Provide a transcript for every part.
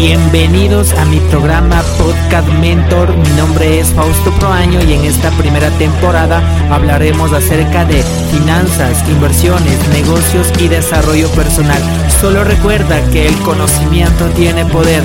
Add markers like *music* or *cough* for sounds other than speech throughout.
Bienvenidos a mi programa Podcast Mentor. Mi nombre es Fausto Proaño y en esta primera temporada hablaremos acerca de finanzas, inversiones, negocios y desarrollo personal. Solo recuerda que el conocimiento tiene poder.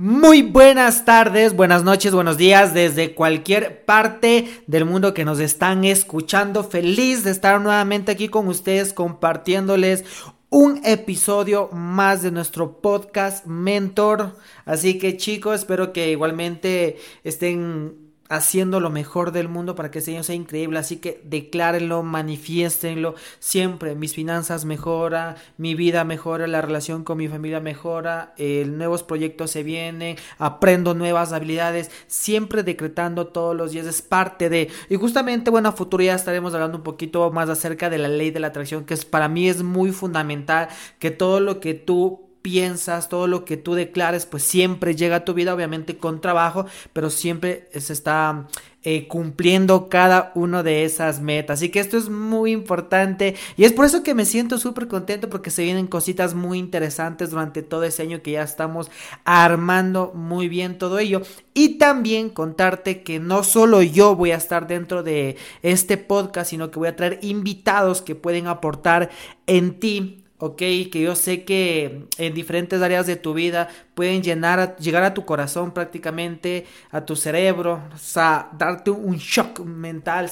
Muy buenas tardes, buenas noches, buenos días desde cualquier parte del mundo que nos están escuchando. Feliz de estar nuevamente aquí con ustedes compartiéndoles un episodio más de nuestro podcast Mentor. Así que chicos, espero que igualmente estén haciendo lo mejor del mundo para que ese año sea increíble. Así que declárenlo, manifiéstenlo siempre. Mis finanzas mejora, mi vida mejora, la relación con mi familia mejora, nuevos proyectos se vienen, aprendo nuevas habilidades, siempre decretando todos los días es parte de. Y justamente, bueno, a futuro ya estaremos hablando un poquito más acerca de la ley de la atracción, que es para mí es muy fundamental que todo lo que tú piensas, todo lo que tú declares, pues siempre llega a tu vida, obviamente con trabajo, pero siempre se está eh, cumpliendo cada una de esas metas. Así que esto es muy importante y es por eso que me siento súper contento porque se vienen cositas muy interesantes durante todo ese año que ya estamos armando muy bien todo ello. Y también contarte que no solo yo voy a estar dentro de este podcast, sino que voy a traer invitados que pueden aportar en ti ok, que yo sé que en diferentes áreas de tu vida pueden llenar, llegar a tu corazón prácticamente, a tu cerebro, o sea, darte un shock mental,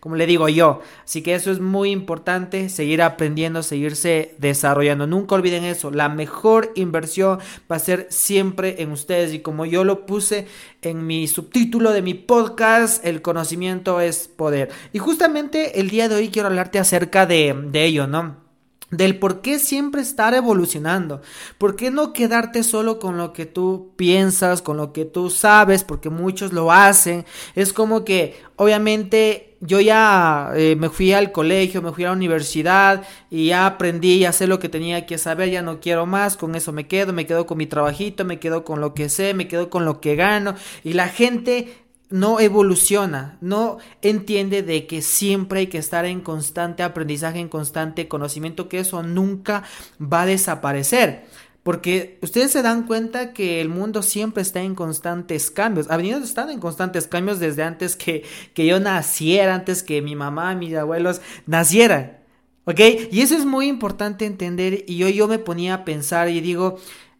como le digo yo. Así que eso es muy importante, seguir aprendiendo, seguirse desarrollando. Nunca olviden eso, la mejor inversión va a ser siempre en ustedes. Y como yo lo puse en mi subtítulo de mi podcast, el conocimiento es poder. Y justamente el día de hoy quiero hablarte acerca de, de ello, ¿no? Del por qué siempre estar evolucionando, por qué no quedarte solo con lo que tú piensas, con lo que tú sabes, porque muchos lo hacen, es como que obviamente yo ya eh, me fui al colegio, me fui a la universidad y ya aprendí, ya sé lo que tenía que saber, ya no quiero más, con eso me quedo, me quedo con mi trabajito, me quedo con lo que sé, me quedo con lo que gano. Y la gente no evoluciona, no entiende de que siempre hay que estar en constante aprendizaje, en constante conocimiento, que eso nunca va a desaparecer. Porque ustedes se dan cuenta que el mundo siempre está en constantes cambios. Ha venido estando en constantes cambios desde antes que, que yo naciera, antes que mi mamá, mis abuelos nacieran. ¿Ok? Y eso es muy importante entender. Y yo, yo me ponía a pensar y digo,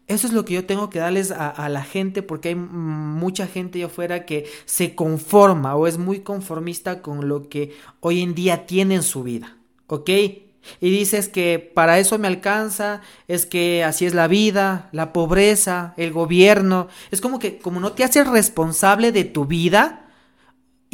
eso es lo que yo tengo que darles a, la gente porque hay mucha gente allá afuera que se conforma o es muy conformista con lo que hoy en día tiene en su vida, ¿ok? Y dices que para eso me alcanza, es que así es la vida, la pobreza, el gobierno. Es como que como no te haces responsable de tu vida,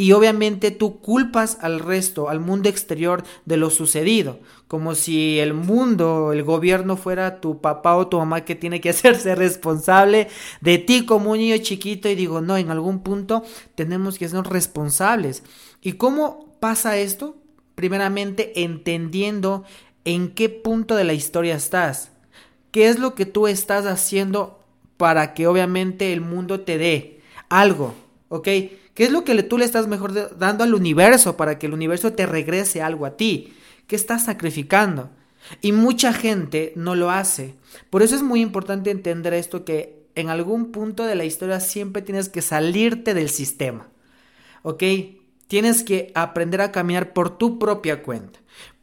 y obviamente tú culpas al resto, al mundo exterior de lo sucedido, como si el mundo, el gobierno fuera tu papá o tu mamá que tiene que *laughs* hacerse responsable de ti como un niño chiquito y digo, no, en algún punto tenemos que ser responsables. ¿Y cómo pasa esto? Primeramente entendiendo en qué punto de la historia estás, qué es lo que tú estás haciendo para que obviamente el mundo te dé algo, ¿ok? ¿Qué es lo que tú le estás mejor dando al universo para que el universo te regrese algo a ti? ¿Qué estás sacrificando? Y mucha gente no lo hace. Por eso es muy importante entender esto que en algún punto de la historia siempre tienes que salirte del sistema. ¿Ok? Tienes que aprender a caminar por tu propia cuenta.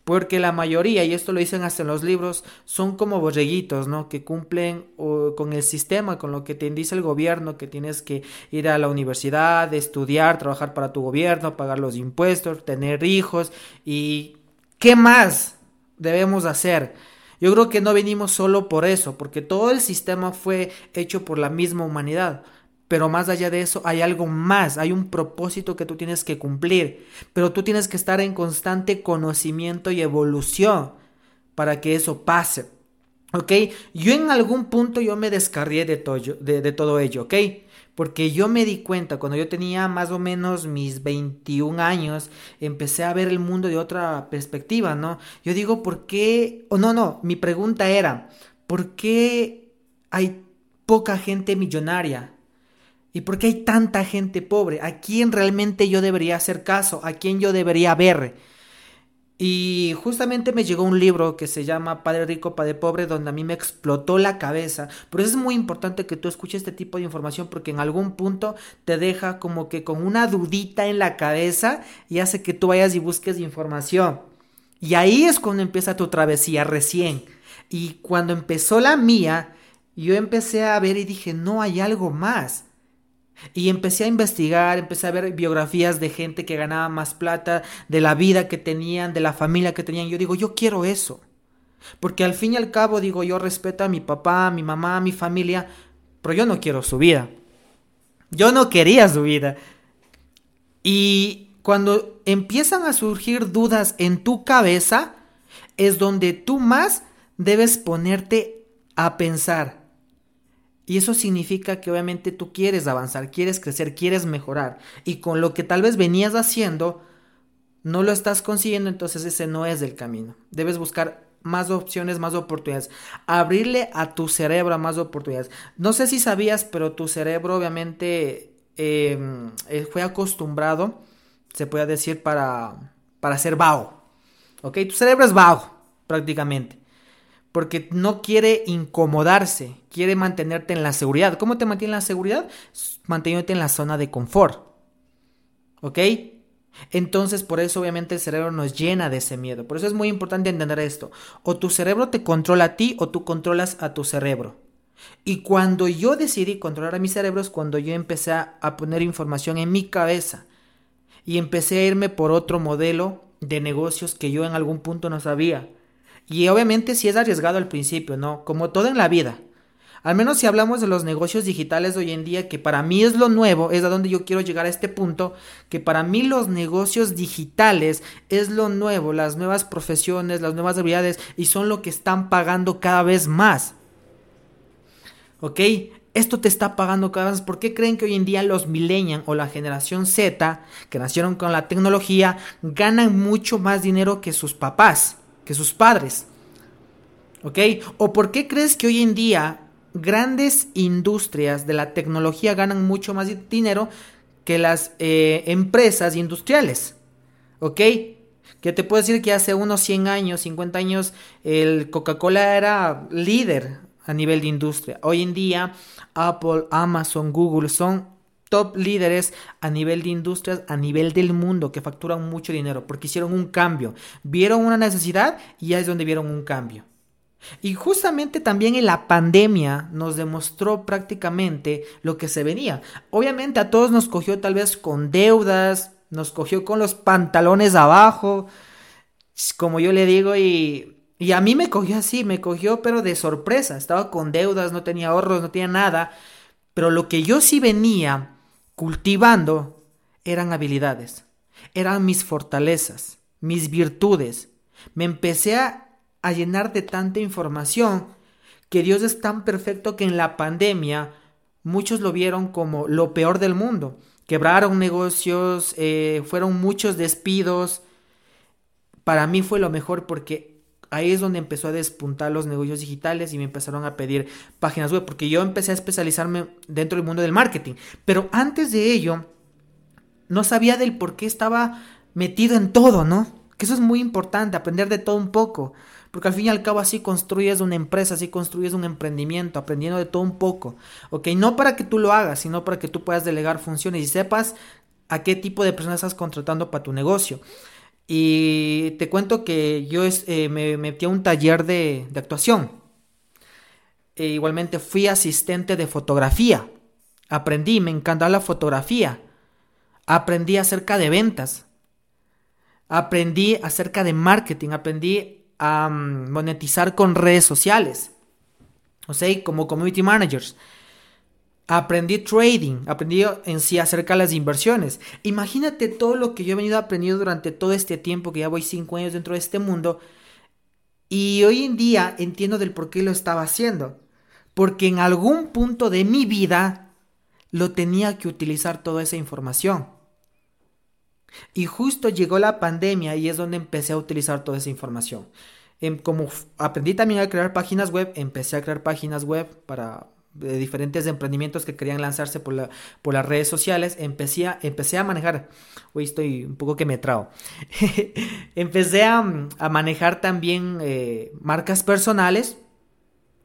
Porque la mayoría, y esto lo dicen hasta en los libros, son como borreguitos, ¿no? Que cumplen con el sistema, con lo que te dice el gobierno, que tienes que ir a la universidad, estudiar, trabajar para tu gobierno, pagar los impuestos, tener hijos y ¿qué más debemos hacer? Yo creo que no venimos solo por eso, porque todo el sistema fue hecho por la misma humanidad. Pero más allá de eso hay algo más, hay un propósito que tú tienes que cumplir, pero tú tienes que estar en constante conocimiento y evolución para que eso pase. ¿Ok? Yo en algún punto yo me descarrié de, de, todo ello, ¿ok? Porque yo me di cuenta, cuando yo tenía más o menos mis 21 años, empecé a ver el mundo de otra perspectiva, ¿no? Yo digo, ¿por qué? O no, no, mi pregunta era, ¿por qué hay poca gente millonaria? ¿Y por qué hay tanta gente pobre? ¿A quién realmente yo debería hacer caso? ¿A quién yo debería ver? Y justamente me llegó un libro que se llama Padre Rico, Padre Pobre, donde a mí me explotó la cabeza. Por eso es muy importante que tú escuches este tipo de información porque en algún punto te deja como que con una dudita en la cabeza y hace que tú vayas y busques información. Y ahí es cuando empieza tu travesía recién. Y cuando empezó la mía, yo empecé a ver y dije, no hay algo más. Y empecé a investigar, empecé a ver biografías de gente que ganaba más plata, de la vida que tenían, de la familia que tenían. Yo digo, yo quiero eso. Porque al fin y al cabo, digo, yo respeto a mi papá, a mi mamá, a mi familia, pero yo no quiero su vida. Yo no quería su vida. Y cuando empiezan a surgir dudas en tu cabeza, es donde tú más debes ponerte a pensar. Y eso significa que obviamente tú quieres avanzar, quieres crecer, quieres mejorar. Y con lo que tal vez venías haciendo, no lo estás consiguiendo, entonces ese no es el camino. Debes buscar más opciones, más oportunidades. Abrirle a tu cerebro más oportunidades. No sé si sabías, pero tu cerebro obviamente em, eh, fue acostumbrado, se puede decir, para, para ser vago. ¿Ok? Tu cerebro es vago, prácticamente porque no quiere incomodarse, quiere mantenerte en la seguridad. ¿Cómo te mantiene en la seguridad? Manteniéndote en la zona de confort. ¿Ok? Entonces, por eso obviamente el cerebro nos llena de ese miedo. Por eso es muy importante entender esto. O tu cerebro te controla a ti o tú controlas a tu cerebro. Y cuando yo decidí controlar a mi cerebro es cuando yo empecé a poner información en mi cabeza y empecé a irme por otro modelo de negocios que yo en algún punto no sabía. Y obviamente si es arriesgado al principio, ¿no? Como todo en la vida. Al menos si hablamos de los negocios digitales de hoy en día, que para mí es lo nuevo, es a donde yo quiero llegar a este punto, que para mí los negocios digitales es lo nuevo, las nuevas profesiones, las nuevas habilidades, y son lo que están pagando cada vez más. ¿Ok? Esto te está pagando cada vez. ¿Por qué creen que hoy en día los millennials o la generación Z, que nacieron con la tecnología, ganan mucho más dinero que sus papás? Que sus padres. ¿Ok? ¿O por qué crees que hoy en día grandes industrias de la tecnología ganan mucho más dinero que las eh, empresas industriales? ¿Ok? Que te puedo decir que hace unos 100 años, 50 años, el Coca-Cola era líder a nivel de industria. Hoy en día, Apple, Amazon, Google son top líderes a nivel de industrias, a nivel del mundo, que facturan mucho dinero, porque hicieron un cambio, vieron una necesidad y ya es donde vieron un cambio. Y justamente también en la pandemia nos demostró prácticamente lo que se venía. Obviamente a todos nos cogió tal vez con deudas, nos cogió con los pantalones abajo, como yo le digo, y, y a mí me cogió así, me cogió pero de sorpresa. Estaba con deudas, no tenía ahorros, no tenía nada. Pero lo que yo sí venía cultivando eran habilidades, eran mis fortalezas, mis virtudes. Me empecé a, llenar de tanta información que Dios es tan perfecto que en la pandemia muchos lo vieron como lo peor del mundo. Quebraron negocios, eh, fueron muchos despidos. Para mí fue lo mejor porque Ahí es donde empezó a despuntar los negocios digitales y me empezaron a pedir páginas web, porque yo empecé a especializarme dentro del mundo del marketing. Pero antes de ello, no sabía del por qué estaba metido en todo, ¿no? Que eso es muy importante, aprender de todo un poco. Porque al fin y al cabo así construyes una empresa, así construyes un emprendimiento, aprendiendo de todo un poco. ¿Ok? No para que tú lo hagas, sino para que tú puedas delegar funciones y sepas a qué tipo de personas estás contratando para tu negocio. Y te cuento que yo eh, me metí a un taller de, actuación. E igualmente fui asistente de fotografía. Aprendí, me encantaba la fotografía. Aprendí acerca de ventas. Aprendí acerca de marketing. Aprendí a mm, monetizar con redes sociales. O sea, como community managers. Aprendí trading, aprendí en sí acerca de las inversiones. Imagínate todo lo que yo he venido aprendiendo durante todo este tiempo, que ya voy cinco años dentro de este mundo. Y hoy en día entiendo del por qué lo estaba haciendo. Porque en algún punto de mi vida lo tenía que utilizar toda esa información. Y justo llegó la pandemia y es donde empecé a utilizar toda esa información. Em, como aprendí también a crear páginas web, empecé a crear páginas web para de diferentes emprendimientos que querían lanzarse por, la, por las redes sociales, empecé a, empecé a manejar, hoy estoy un poco que me trago, *laughs* empecé a, manejar también eh, marcas personales,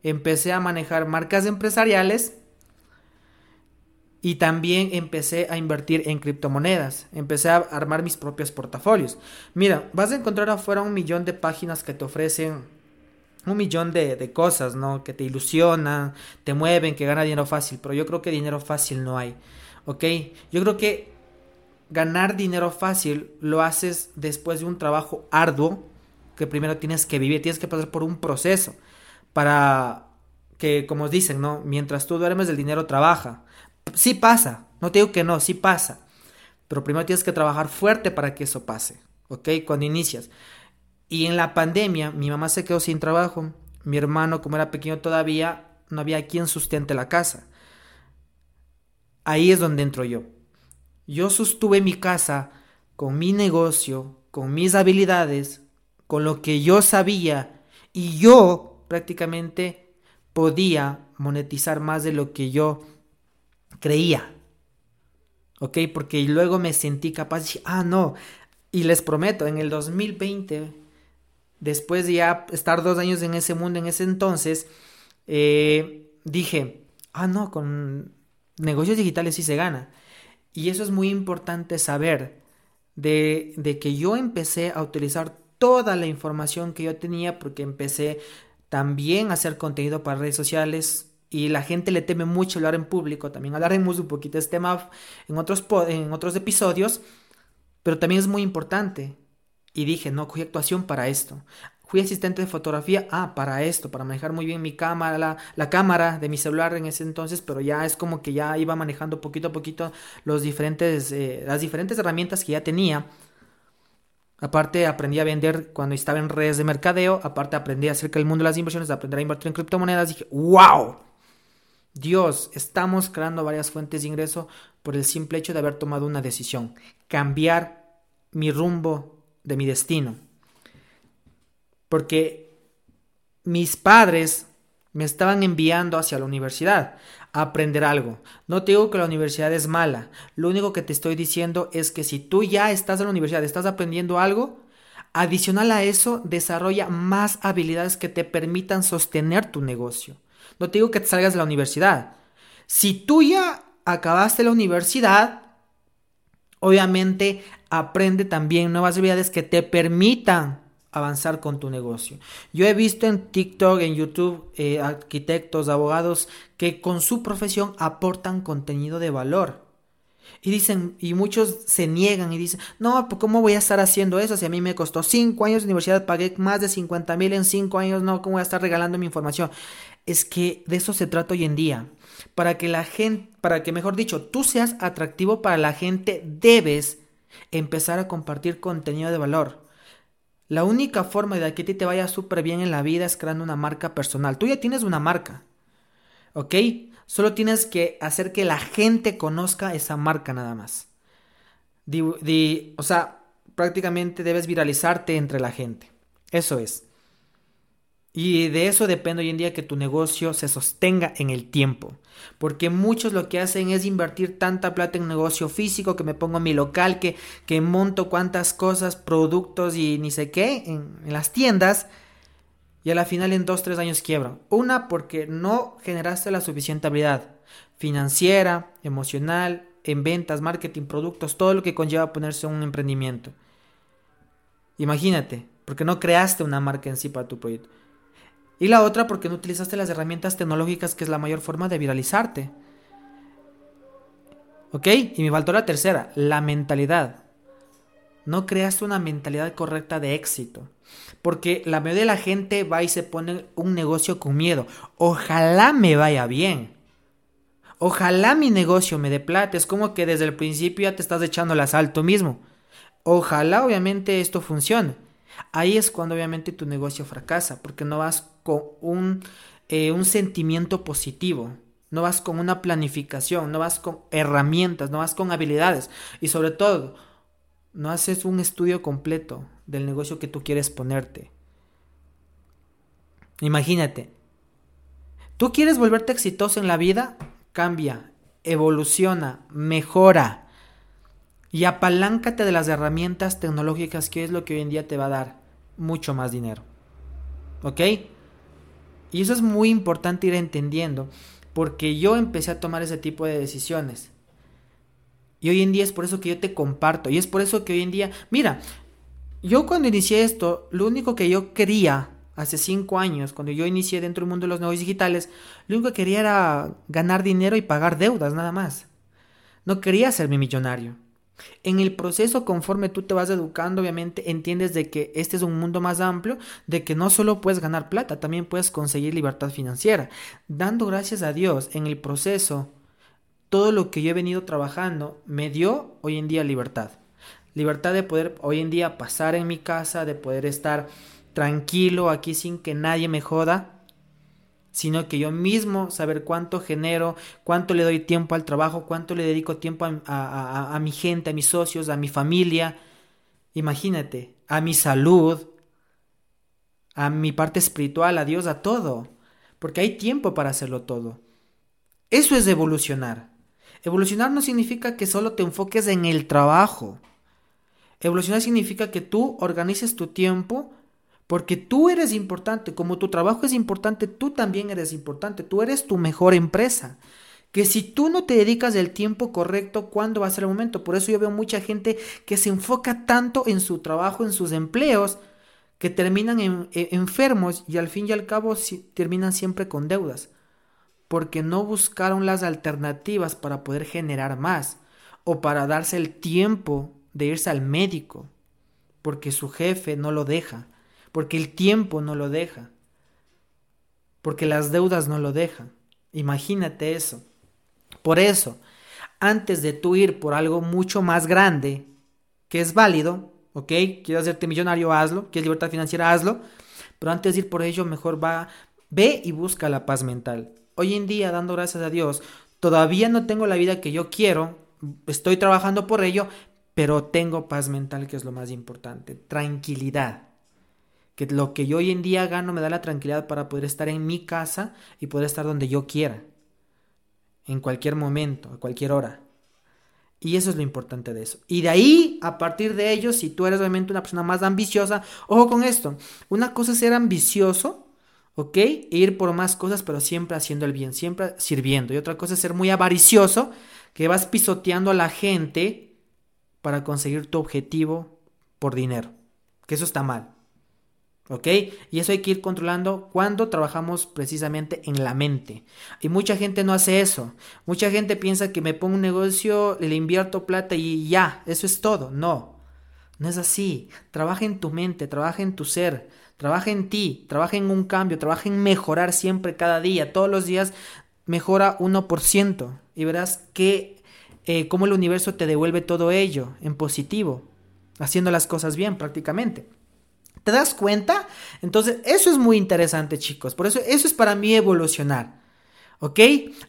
empecé a manejar marcas empresariales. Y también empecé a invertir en criptomonedas, empecé a armar mis propios portafolios. Mira, vas a encontrar afuera un millón de páginas que te ofrecen un millón de, cosas, ¿no? Que te ilusionan, te mueven, que gana dinero fácil, pero yo creo que dinero fácil no hay, ¿ok? Yo creo que ganar dinero fácil lo haces después de un trabajo arduo que primero tienes que vivir, tienes que pasar por un proceso para que, como dicen, ¿no? Mientras tú duermes, el dinero trabaja. Sí pasa, no te digo que no, sí pasa, pero primero tienes que trabajar fuerte para que eso pase, ¿ok? Cuando inicias. Y en la pandemia, mi mamá se quedó sin trabajo. Mi hermano, como era pequeño todavía, no había quien sustente la casa. Ahí es donde entro yo. Yo sostuve mi casa con mi negocio, con mis habilidades, con lo que yo sabía y yo prácticamente podía monetizar más de lo que yo creía. ¿Ok? Porque luego me sentí capaz de ah, no. Y les prometo, en el 2020 después de ya estar dos años en ese mundo en ese entonces, eh, dije, ah, no, con negocios digitales sí se gana. Y eso es muy importante saber de, que yo empecé a utilizar toda la información que yo tenía porque empecé también a hacer contenido para redes sociales y la gente le teme mucho hablar en público. También hablaremos un poquito de este tema en otros episodios, pero también es muy importante y dije, no, cogí actuación para esto. Fui asistente de fotografía, ah, para esto, para manejar muy bien mi cámara, la, cámara de mi celular en ese entonces, pero ya es como que ya iba manejando poquito a poquito los diferentes, eh, las diferentes herramientas que ya tenía. Aparte aprendí a vender cuando estaba en redes de mercadeo, aparte aprendí acerca del mundo de las inversiones, aprender a invertir en criptomonedas, dije, wow, Dios, estamos creando varias fuentes de ingreso por el simple hecho de haber tomado una decisión, cambiar mi rumbo de mi destino. Porque mis padres me estaban enviando hacia la universidad a aprender algo. No te digo que la universidad es mala. Lo único que te estoy diciendo es que si tú ya estás en la universidad, estás aprendiendo algo, adicional a eso, desarrolla más habilidades que te permitan sostener tu negocio. No te digo que te salgas de la universidad. Si tú ya acabaste la universidad, obviamente aprende también nuevas habilidades que te permitan avanzar con tu negocio. Yo he visto en TikTok, en YouTube, eh, arquitectos, abogados que con su profesión aportan contenido de valor. Y dicen, y muchos se niegan y dicen, no, pues ¿cómo voy a estar haciendo eso? Si a mí me costó 5 años de universidad, pagué más de 50 mil en 5 años, no, ¿cómo voy a estar regalando mi información? Es que de eso se trata hoy en día. Para que la gente, para que mejor dicho, tú seas atractivo para la gente, debes empezar a compartir contenido de valor. La única forma de que a ti te vaya súper bien en la vida es creando una marca personal. Tú ya tienes una marca, ¿ok? Solo tienes que hacer que la gente conozca esa marca nada más. o sea, prácticamente debes viralizarte entre la gente. Eso es. Y de eso depende hoy en día que tu negocio se sostenga en el tiempo. Porque muchos lo que hacen es invertir tanta plata en negocio físico que me pongo en mi local, que, que monto cuantas cosas, productos y ni sé qué en, las tiendas. Y a la final en dos, tres años quiebran. Una porque no generaste la suficiente habilidad financiera, emocional, en ventas, marketing, productos, todo lo que conlleva ponerse un emprendimiento. Imagínate, porque no creaste una marca en sí para tu proyecto. Y la otra porque no utilizaste las herramientas tecnológicas que es la mayor forma de viralizarte. ¿Ok? Y me faltó la tercera, la mentalidad. No creaste una mentalidad correcta de éxito. Porque la mayoría de la gente va y se pone un negocio con miedo. Ojalá me vaya bien. Ojalá mi negocio me dé plata. Es como que desde el principio ya te estás echando la sal tú mismo. Ojalá obviamente esto funcione. Ahí es cuando obviamente tu negocio fracasa, porque no vas con un, eh, un sentimiento positivo, no vas con una planificación, no vas con herramientas, no vas con habilidades y sobre todo, no haces un estudio completo del negocio que tú quieres ponerte. Imagínate, ¿Tú quieres volverte exitoso en la vida? Cambia, evoluciona, mejora y apaláncate de las herramientas tecnológicas que es lo que hoy en día te va a dar mucho más dinero. ¿Ok? Y eso es muy importante ir entendiendo porque yo empecé a tomar ese tipo de decisiones. Y hoy en día es por eso que yo te comparto. Y es por eso que hoy en día, mira, yo cuando inicié esto, lo único que yo quería hace cinco años, cuando yo inicié dentro del mundo de los negocios digitales, lo único que quería era ganar dinero y pagar deudas, nada más. No quería ser mi millonario. En el proceso, conforme tú te vas educando, obviamente entiendes de que este es un mundo más amplio, de que no solo puedes ganar plata, también puedes conseguir libertad financiera. Dando gracias a Dios en el proceso, todo lo que yo he venido trabajando me dio hoy en día libertad. Libertad de poder hoy en día pasar en mi casa, de poder estar tranquilo aquí sin que nadie me joda, sino que yo mismo saber cuánto genero, cuánto le doy tiempo al trabajo, cuánto le dedico tiempo a, mi gente, a mis socios, a mi familia, imagínate, a mi salud, a mi parte espiritual, a Dios, a todo, porque hay tiempo para hacerlo todo. Eso es evolucionar. Evolucionar no significa que solo te enfoques en el trabajo. Evolucionar significa que tú organices tu tiempo porque tú eres importante, como tu trabajo es importante, tú también eres importante, tú eres tu mejor empresa. Que si tú no te dedicas el tiempo correcto, ¿cuándo va a ser el momento? Por eso yo veo mucha gente que se enfoca tanto en su trabajo, en sus empleos, que terminan e, enfermos y al fin y al cabo terminan siempre con deudas. Porque no buscaron las alternativas para poder generar más o para darse el tiempo de irse al médico, porque su jefe no lo deja porque el tiempo no lo deja, porque las deudas no lo dejan. Imagínate eso. Por eso, antes de tú ir por algo mucho más grande, que es válido, ¿ok? Quieres hacerte millonario, hazlo. Quieres libertad financiera, hazlo. Pero antes de ir por ello, mejor va, ve y busca la paz mental. Hoy en día, dando gracias a Dios, todavía no tengo la vida que yo quiero, estoy trabajando por ello, pero tengo paz mental, que es lo más importante, tranquilidad que lo que yo hoy en día gano me da la tranquilidad para poder estar en mi casa y poder estar donde yo quiera, en cualquier momento, a cualquier hora. Y eso es lo importante de eso. Y de ahí, a partir de ello, si tú eres obviamente una persona más ambiciosa, ojo con esto, una cosa es ser ambicioso, ¿ok? E ir por más cosas, pero siempre haciendo el bien, siempre sirviendo. Y otra cosa es ser muy avaricioso, que vas pisoteando a la gente para conseguir tu objetivo por dinero. Que eso está mal. ¿Ok? Y eso hay que ir controlando cuando trabajamos precisamente en la mente. Y mucha gente no hace eso. Mucha gente piensa que me pongo un negocio, le invierto plata y ya, eso es todo. No, no es así. Trabaja en tu mente, trabaja en tu ser, trabaja en ti, trabaja en un cambio, trabaja en mejorar siempre cada día. Todos los días mejora 1% y verás que eh, cómo el universo te devuelve todo ello en positivo, haciendo las cosas bien prácticamente. ¿Te das cuenta? Entonces, eso es muy interesante, chicos. Por eso, eso es para mí evolucionar. ¿Ok?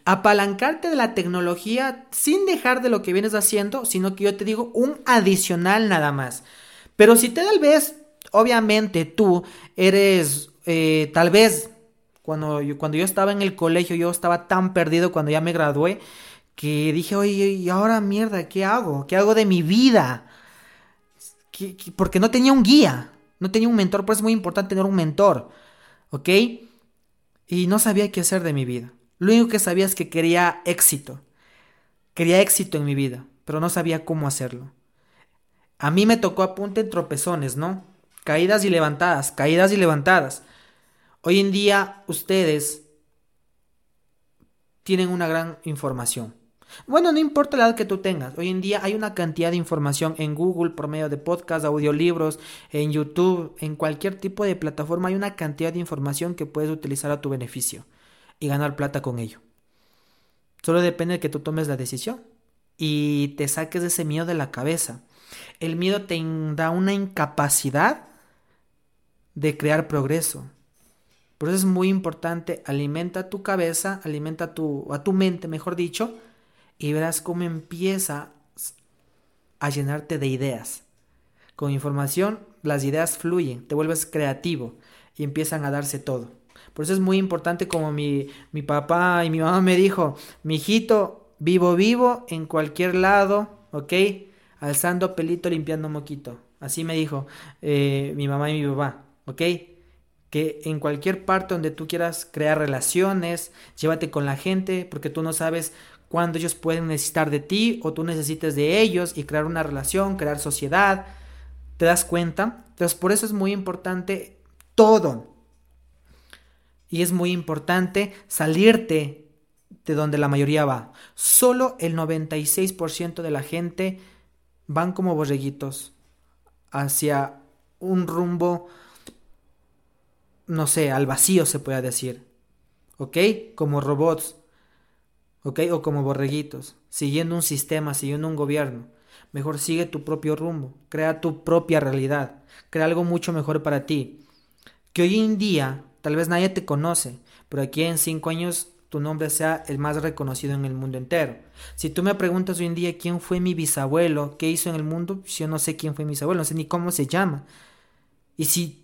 Apalancarte de la tecnología sin dejar de lo que vienes haciendo, sino que yo te digo un adicional nada más. Pero si tal vez, obviamente tú eres, eh, tal vez, cuando yo, cuando yo estaba en el colegio, yo estaba tan perdido cuando ya me gradué, que dije, oye, ¿y ahora mierda? ¿Qué hago? ¿Qué hago de mi vida? porque no tenía un guía. No tenía un mentor, pues es muy importante tener un mentor. ¿Ok? Y no sabía qué hacer de mi vida. Lo único que sabía es que quería éxito. Quería éxito en mi vida, pero no sabía cómo hacerlo. A mí me tocó apunte en tropezones, ¿no? Caídas y levantadas, caídas y levantadas. Hoy en día ustedes tienen una gran información. Bueno, no importa la edad que tú tengas. Hoy en día hay una cantidad de información en Google por medio de podcasts, audiolibros, en YouTube, en cualquier tipo de plataforma hay una cantidad de información que puedes utilizar a tu beneficio y ganar plata con ello. Solo depende de que tú tomes la decisión y te saques ese miedo de la cabeza. El miedo te da una incapacidad de crear progreso. Por eso es muy importante, alimenta tu cabeza, alimenta tu, a tu mente, mejor dicho, y verás cómo empieza a llenarte de ideas. Con información las ideas fluyen, te vuelves creativo y empiezan a darse todo. Por eso es muy importante como mi, mi papá y mi mamá me dijo, mi hijito, vivo vivo en cualquier lado, ¿ok? Alzando pelito, limpiando moquito. Así me dijo eh, mi mamá y mi papá, ¿ok? Que en cualquier parte donde tú quieras crear relaciones, llévate con la gente, porque tú no sabes cuándo ellos pueden necesitar de ti o tú necesites de ellos y crear una relación, crear sociedad. ¿Te das cuenta? Entonces, por eso es muy importante todo. Y es muy importante salirte de donde la mayoría va. Solo el 96% de la gente van como borreguitos hacia un rumbo, no sé, al vacío se puede decir. ¿Ok? Como robots. ¿Ok? O como borreguitos. Siguiendo un sistema, siguiendo un gobierno. Mejor sigue tu propio rumbo. Crea tu propia realidad. Crea algo mucho mejor para ti. Que hoy en día tal vez nadie te conoce, pero aquí en cinco años tu nombre sea el más reconocido en el mundo entero. Si tú me preguntas hoy en día quién fue mi bisabuelo, qué hizo en el mundo, pues yo no sé quién fue mi bisabuelo, no sé ni cómo se llama. Y si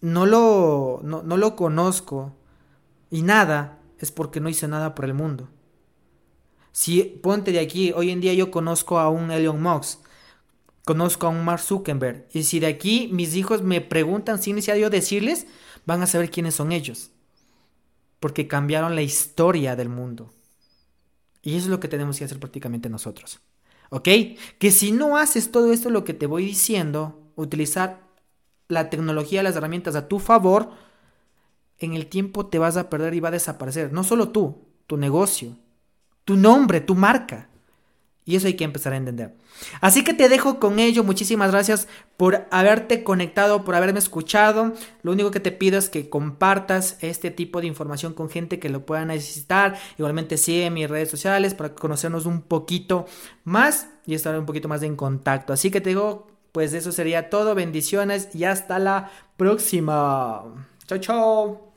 no lo, no, no lo conozco y nada, es porque no hice nada por el mundo. Si ponte de aquí, hoy en día yo conozco a un Elon Musk, conozco a un Mark Zuckerberg, y si de aquí mis hijos me preguntan sin necesidad yo decirles, van a saber quiénes son ellos porque cambiaron la historia del mundo. Y eso es lo que tenemos que hacer prácticamente nosotros. ¿Ok? Que si no haces todo esto lo que te voy diciendo, utilizar la tecnología, las herramientas a tu favor, en el tiempo te vas a perder y va a desaparecer. No solo tú, tu negocio, tu nombre, tu marca. Y eso hay que empezar a entender. Así que te dejo con ello. Muchísimas gracias por haberte conectado, por haberme escuchado. Lo único que te pido es que compartas este tipo de información con gente que lo pueda necesitar. Igualmente sigue mis redes sociales para conocernos un poquito más y estar un poquito más en contacto. Así que te digo, pues eso sería todo. Bendiciones y hasta la próxima. Chao, chao.